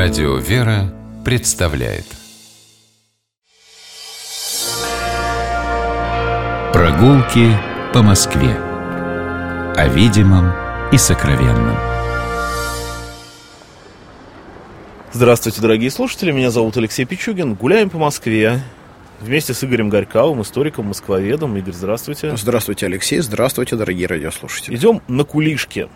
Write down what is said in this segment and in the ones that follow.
Радио «Вера» представляет Прогулки по Москве О видимом и сокровенном Здравствуйте, дорогие слушатели, меня зовут Алексей Пичугин. Гуляем по Москве вместе с Игорем Горьковым, историком, москвоведом. Игорь, здравствуйте. Здравствуйте, Алексей. Здравствуйте, дорогие радиослушатели. Идем на Кулишке.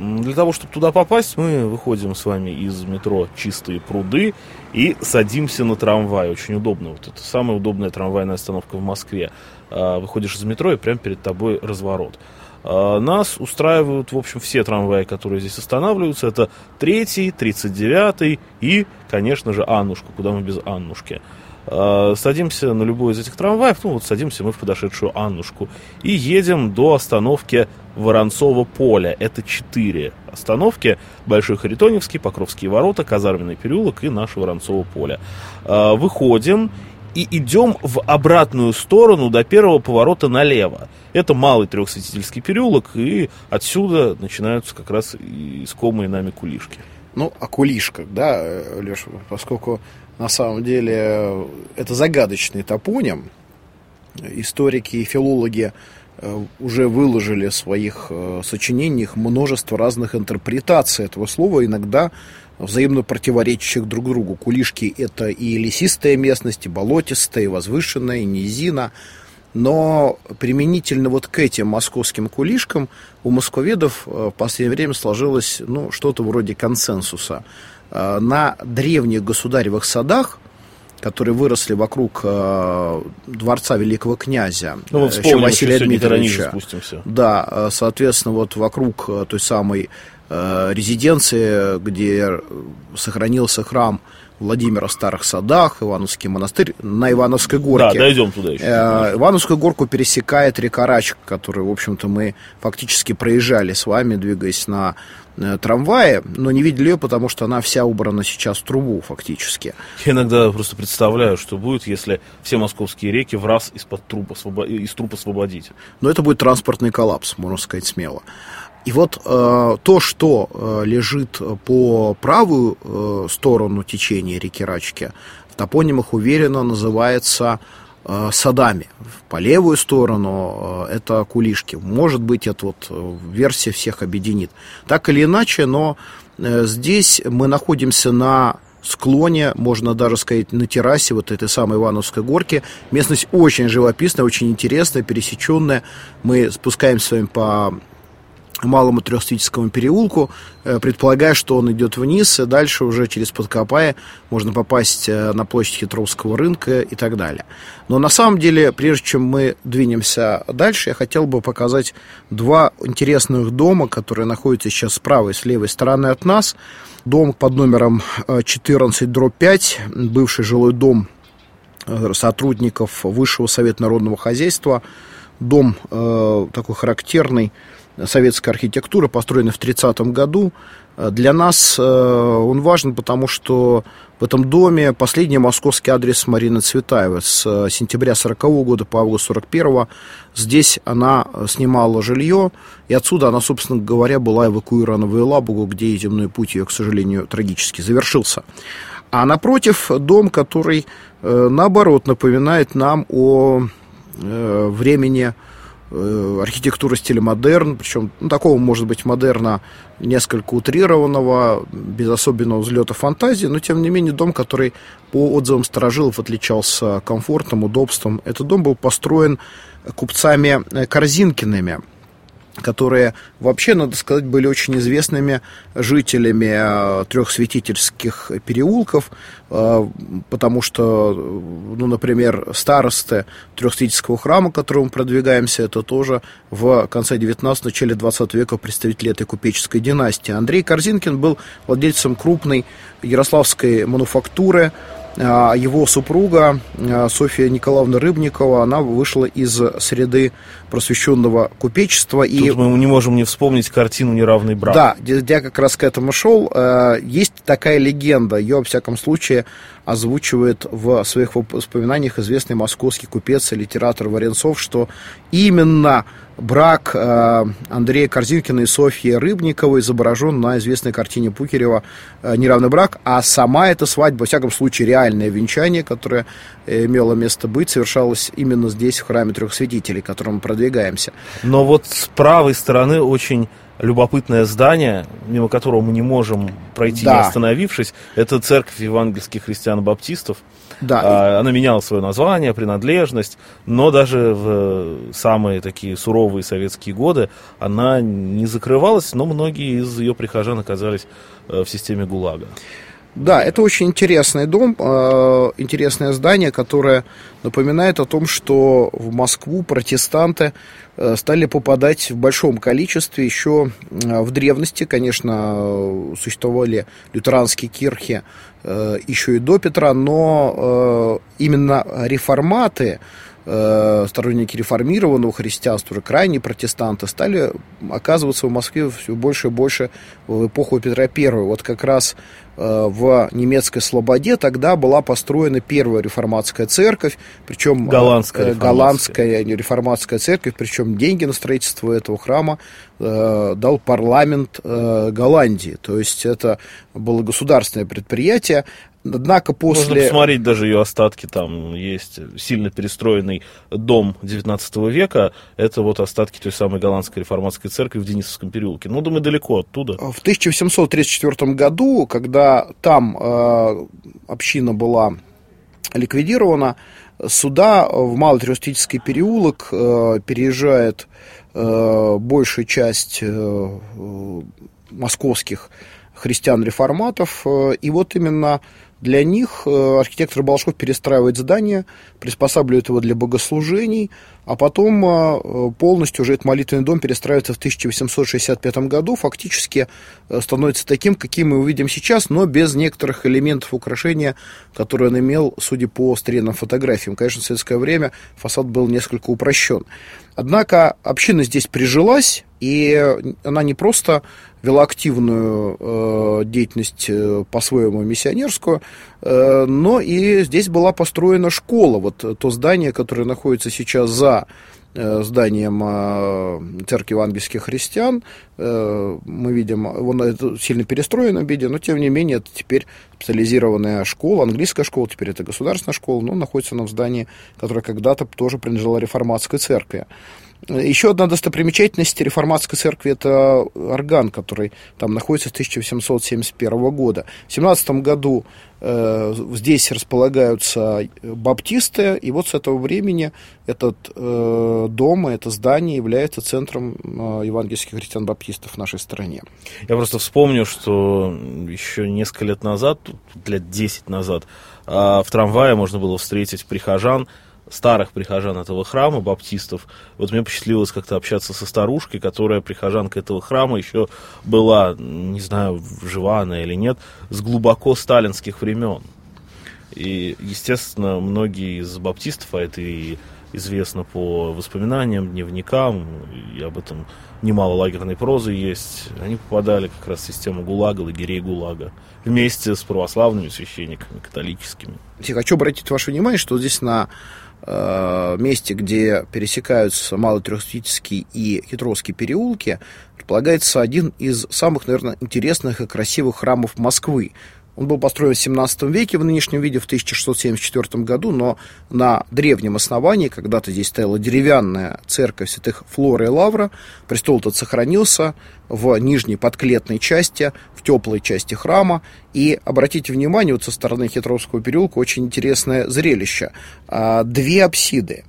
Для того, чтобы туда попасть, мы выходим с вами из метро «Чистые пруды» и садимся на трамвай. Очень удобно. Вот это самая удобная трамвайная остановка в Москве. А, выходишь из метро, и прямо перед тобой разворот. А, нас устраивают, в общем, все трамваи, которые здесь останавливаются. Это третий, тридцать девятый и, конечно же, Аннушка. Куда мы без Аннушки? А, садимся на любой из этих трамваев, ну вот садимся мы в подошедшую Аннушку и едем до остановки Воронцова поля. Это четыре остановки. Большой Харитоневский, Покровские ворота, Казарменный переулок и наше Воронцово поле. А, выходим и идем в обратную сторону до первого поворота налево. Это малый трехсветительский переулок, и отсюда начинаются как раз искомые нами кулишки. Ну, о кулишках, да, Леша, поскольку на самом деле это загадочный топоним. Историки и филологи э, уже выложили в своих э, сочинениях множество разных интерпретаций этого слова, иногда взаимно противоречащих друг другу. Кулишки – это и лесистая местность, и болотистая, и возвышенная, и низина. Но применительно вот к этим московским кулишкам у москвоведов э, в последнее время сложилось ну, что-то вроде консенсуса. Э, на древних государевых садах, которые выросли вокруг э, дворца великого князя ну, вот еще Василия Дмитриевича. Да, соответственно, вот вокруг той самой резиденции, где сохранился храм Владимира в Старых Садах, Ивановский монастырь на Ивановской горке. Да, дойдем туда еще. Э, Ивановскую горку пересекает река Рач, которую, в общем-то, мы фактически проезжали с вами, двигаясь на э, трамвае, но не видели ее, потому что она вся убрана сейчас в трубу фактически. Я иногда просто представляю, что будет, если все московские реки в раз из-под труб, освобо... из труб освободить. Но это будет транспортный коллапс, можно сказать смело. И вот э, то, что э, лежит по правую э, сторону течения реки Рачки, в топонимах уверенно называется э, садами. По левую сторону э, это кулишки. Может быть, это вот э, версия всех объединит. Так или иначе, но э, здесь мы находимся на склоне, можно даже сказать, на террасе вот этой самой Ивановской горки. Местность очень живописная, очень интересная, пересеченная. Мы спускаемся с вами по малому трехсветительскому переулку, э, предполагая, что он идет вниз, и дальше уже через Подкопая можно попасть э, на площадь Хитровского рынка и так далее. Но на самом деле, прежде чем мы двинемся дальше, я хотел бы показать два интересных дома, которые находятся сейчас с правой и с левой стороны от нас. Дом под номером 14 э, дробь 5, бывший жилой дом сотрудников Высшего Совета Народного Хозяйства, дом э, такой характерный, советская архитектура, построенная в 30-м году. Для нас э, он важен, потому что в этом доме последний московский адрес Марины Цветаевой с э, сентября 40 -го года по август 41 -го. Здесь она снимала жилье, и отсюда она, собственно говоря, была эвакуирована в Елабугу, где земной путь ее, к сожалению, трагически завершился. А напротив дом, который, э, наоборот, напоминает нам о времени Э, архитектура стиля модерн, причем ну, такого, может быть, модерна несколько утрированного, без особенного взлета фантазии, но, тем не менее, дом, который по отзывам сторожилов отличался комфортом, удобством. Этот дом был построен купцами Корзинкиными, которые вообще, надо сказать, были очень известными жителями э, трех святительских переулков, э, потому что, ну, например, старосты трехсвятительского храма, к которому продвигаемся, это тоже в конце 19 начале 20 века представители этой купеческой династии. Андрей Корзинкин был владельцем крупной ярославской мануфактуры, его супруга Софья Николаевна Рыбникова, она вышла из среды просвещенного купечества. Тут и... мы не можем не вспомнить картину «Неравный брак». Да, я как раз к этому шел. Э, есть такая легенда, ее, во всяком случае, озвучивает в своих воспоминаниях известный московский купец и литератор Варенцов, что именно брак э, Андрея Корзинкина и Софьи Рыбниковой изображен на известной картине Пукерева э, «Неравный брак», а сама эта свадьба, во всяком случае, реальное венчание, которое имело место быть, совершалось именно здесь, в храме трех святителей, которому мы продвигаемся. Но вот с правой стороны очень любопытное здание, мимо которого мы не можем пройти, да. не остановившись. Это церковь евангельских христиан-баптистов. Да. А, она меняла свое название, принадлежность, но даже в самые такие суровые советские годы она не закрывалась, но многие из ее прихожан оказались э, в системе ГУЛАГа. Да, это очень интересный дом, э, интересное здание, которое напоминает о том, что в Москву протестанты э, стали попадать в большом количестве еще э, в древности. Конечно, существовали лютеранские кирхи еще и до Петра, но именно реформаты, сторонники реформированного христианства, уже крайние протестанты, стали оказываться в Москве все больше и больше в эпоху Петра I. Вот как раз Э, в немецкой Слободе тогда была построена первая реформатская церковь, причем э, голландская, реформатская. голландская реформатская церковь, причем деньги на строительство этого храма э, дал парламент э, Голландии. То есть это было государственное предприятие. Однако после... Можно посмотреть даже ее остатки, там есть сильно перестроенный дом 19 века, это вот остатки той самой голландской реформатской церкви в Денисовском переулке. Ну, думаю, далеко оттуда. В 1834 году, когда там э, община была ликвидирована, сюда, в Малый переулок, э, переезжает э, большая часть э, московских христиан-реформатов, э, и вот именно для них э, архитектор Балашов перестраивает здание, приспосабливает его для богослужений, а потом э, полностью уже этот молитвенный дом перестраивается в 1865 году, фактически э, становится таким, каким мы увидим сейчас, но без некоторых элементов украшения, которые он имел, судя по старинным фотографиям. Конечно, в советское время фасад был несколько упрощен. Однако община здесь прижилась, и она не просто вела активную э, деятельность э, по-своему миссионерскую, э, но и здесь была построена школа. Вот то здание, которое находится сейчас за э, зданием э, церкви евангельских христиан. Мы видим, он это сильно перестроенном виде, но тем не менее это теперь специализированная школа, английская школа, теперь это государственная школа, но находится она в здании, которое когда-то тоже принадлежало реформатской церкви. Еще одна достопримечательность реформатской церкви – это орган, который там находится с 1871 года. В 17 году э, здесь располагаются баптисты, и вот с этого времени этот э, дом, это здание является центром э, евангельских христиан-баптистов в нашей стране. Я просто вспомню, что еще несколько лет назад, лет 10 назад, э, в трамвае можно было встретить прихожан, старых прихожан этого храма, баптистов. Вот мне посчастливилось как-то общаться со старушкой, которая прихожанка этого храма еще была, не знаю, жива она или нет, с глубоко сталинских времен. И, естественно, многие из баптистов, а это и известно по воспоминаниям, дневникам, и об этом немало лагерной прозы есть, они попадали как раз в систему ГУЛАГа, лагерей ГУЛАГа, вместе с православными священниками, католическими. Я хочу обратить ваше внимание, что здесь на месте, где пересекаются Малотрехсвитский и Хитровский переулки, располагается один из самых, наверное, интересных и красивых храмов Москвы. Он был построен в 17 веке в нынешнем виде в 1674 году, но на древнем основании, когда-то здесь стояла деревянная церковь святых Флора и Лавра, престол этот сохранился в нижней подклетной части, в теплой части храма. И обратите внимание, вот со стороны Хитровского переулка очень интересное зрелище. А, две апсиды.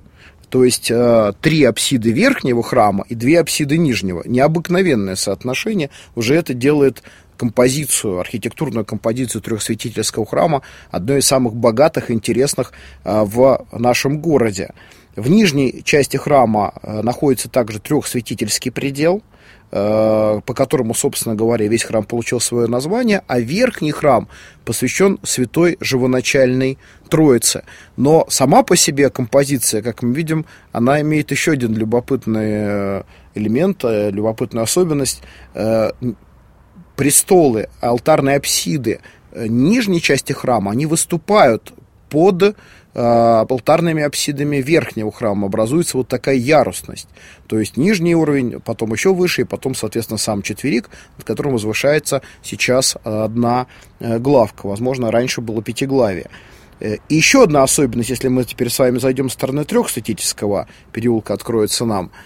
То есть э, три апсиды верхнего храма и две апсиды нижнего. Необыкновенное соотношение. Уже это делает композицию, архитектурную композицию трехсвятительского храма одной из самых богатых и интересных а, в нашем городе. В нижней части храма находится также трехсвятительский предел, по которому, собственно говоря, весь храм получил свое название, а верхний храм посвящен святой живоначальной Троице. Но сама по себе композиция, как мы видим, она имеет еще один любопытный элемент, любопытную особенность престолы, алтарные апсиды э, нижней части храма, они выступают под э, алтарными апсидами верхнего храма. Образуется вот такая ярусность. То есть нижний уровень, потом еще выше, и потом, соответственно, сам четверик, над которым возвышается сейчас одна э, главка. Возможно, раньше было пятиглавие. И еще одна особенность, если мы теперь с вами зайдем с стороны трехстатического переулка, откроется нам –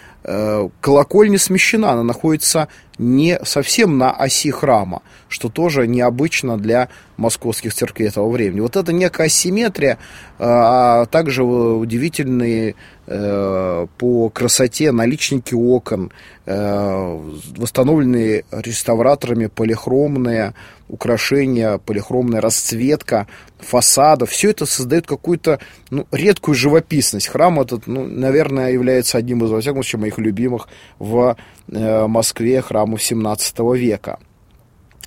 колокольня смещена, она находится не совсем на оси храма, что тоже необычно для московских церквей этого времени. Вот это некая асимметрия, э, а также удивительные э, по красоте наличники окон, восстановленные реставраторами полихромные украшения, полихромная расцветка фасадов. Все это создает какую-то ну, редкую живописность. Храм этот, ну, наверное, является одним из, во всяком случае, моих любимых в э, Москве храмов 17 века.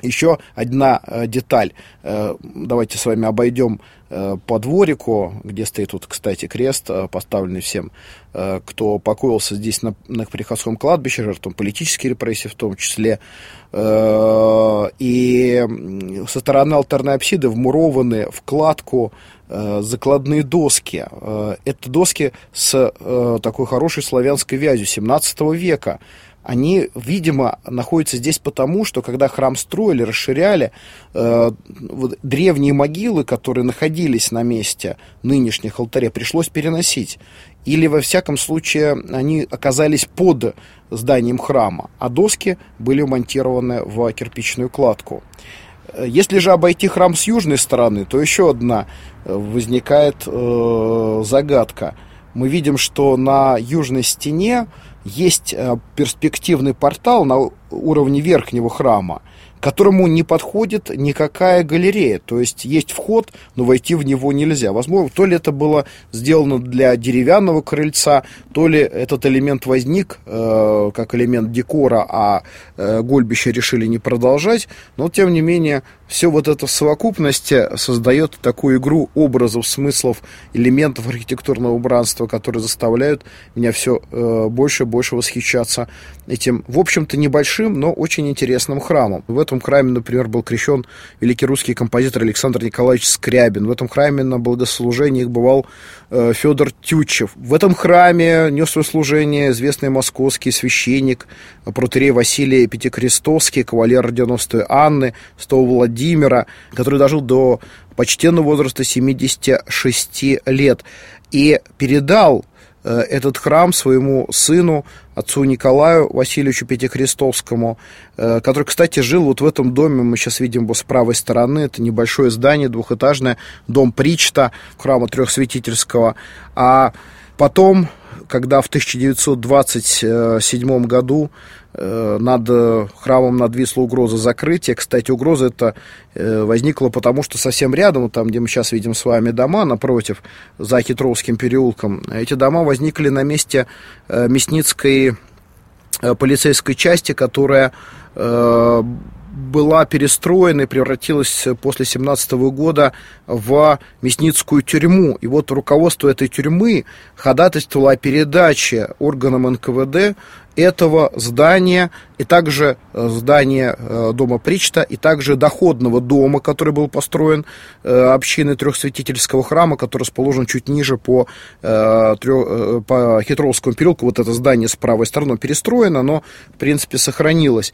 Еще одна э, деталь. Э, давайте с вами обойдем э, по дворику, где стоит тут, кстати, крест, э, поставленный всем, э, кто покоился здесь на, на приходском кладбище, жертвам политических репрессий в том числе. Э, и со стороны алтарной апсиды вмурованы в кладку э, закладные доски. Э, это доски с э, такой хорошей славянской вязью 17 века они, видимо, находятся здесь потому, что когда храм строили, расширяли, э, древние могилы, которые находились на месте нынешних алтарей, пришлось переносить. Или, во всяком случае, они оказались под зданием храма, а доски были монтированы в кирпичную кладку. Если же обойти храм с южной стороны, то еще одна э, возникает э, загадка. Мы видим, что на южной стене есть э, перспективный портал на уровне верхнего храма, которому не подходит никакая галерея. То есть есть вход, но войти в него нельзя. Возможно, то ли это было сделано для деревянного крыльца, то ли этот элемент возник э, как элемент декора, а э, гольбище решили не продолжать. Но, тем не менее, все вот это в совокупности создает такую игру образов, смыслов, элементов архитектурного убранства, которые заставляют меня все э, больше и больше восхищаться этим, в общем-то, небольшим, но очень интересным храмом. В этом храме, например, был крещен великий русский композитор Александр Николаевич Скрябин. В этом храме на богослужениях бывал э, Федор Тютчев. В этом храме нес свое служение известный московский священник, протерей Василий Пятикрестовский, кавалер орденовства Анны, Стол Владимира, который дожил до почтенного возраста 76 лет и передал Э, этот храм своему сыну, отцу Николаю Васильевичу Пятихристовскому, э, который, кстати, жил вот в этом доме, мы сейчас видим его с правой стороны, это небольшое здание двухэтажное, дом Причта, храма Трехсвятительского, а потом когда в 1927 году э, над храмом надвисла угроза закрытия. Кстати, угроза эта э, возникла потому, что совсем рядом, там, где мы сейчас видим с вами дома, напротив, за Хитровским переулком, эти дома возникли на месте э, Мясницкой полицейской части, которая была перестроена и превратилась после 17 года в мясницкую тюрьму. И вот руководство этой тюрьмы ходатайствовало о передаче органам НКВД этого здания, и также э, здания э, дома Причта, и также доходного дома, который был построен э, общиной Трехсвятительского храма, который расположен чуть ниже по, по Хитровскому переулку. Вот это здание с правой стороны перестроено, но, в принципе, сохранилось.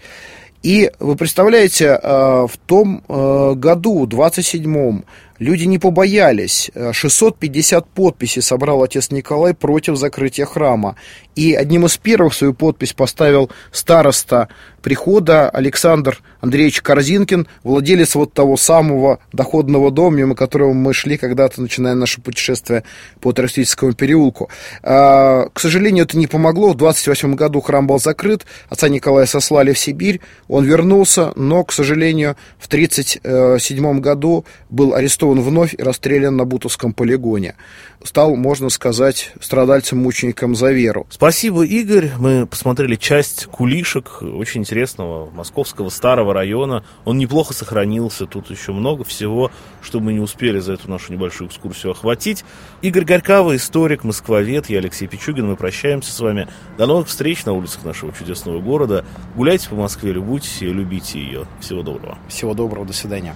И вы представляете, э, в том э, году, 27-м, люди не побоялись. 650 э, подписей собрал отец Николай против закрытия храма. И одним из первых свою подпись поставил староста прихода Александр Андреевич Корзинкин, владелец вот того самого доходного дома, мимо которого мы шли когда-то, начиная наше путешествие по Тростительскому переулку. А, к сожалению, это не помогло. В 28 году храм был закрыт, отца Николая сослали в Сибирь, он вернулся, но, к сожалению, в 37 году был арестован арестован вновь и расстрелян на Бутовском полигоне. Стал, можно сказать, страдальцем-мучеником за веру. Спасибо, Игорь. Мы посмотрели часть кулишек очень интересного московского старого района. Он неплохо сохранился. Тут еще много всего, что мы не успели за эту нашу небольшую экскурсию охватить. Игорь Горькава, историк, москвовед. Я Алексей Пичугин. Мы прощаемся с вами. До новых встреч на улицах нашего чудесного города. Гуляйте по Москве, любуйтесь ее, любите ее. Всего доброго. Всего доброго. До свидания.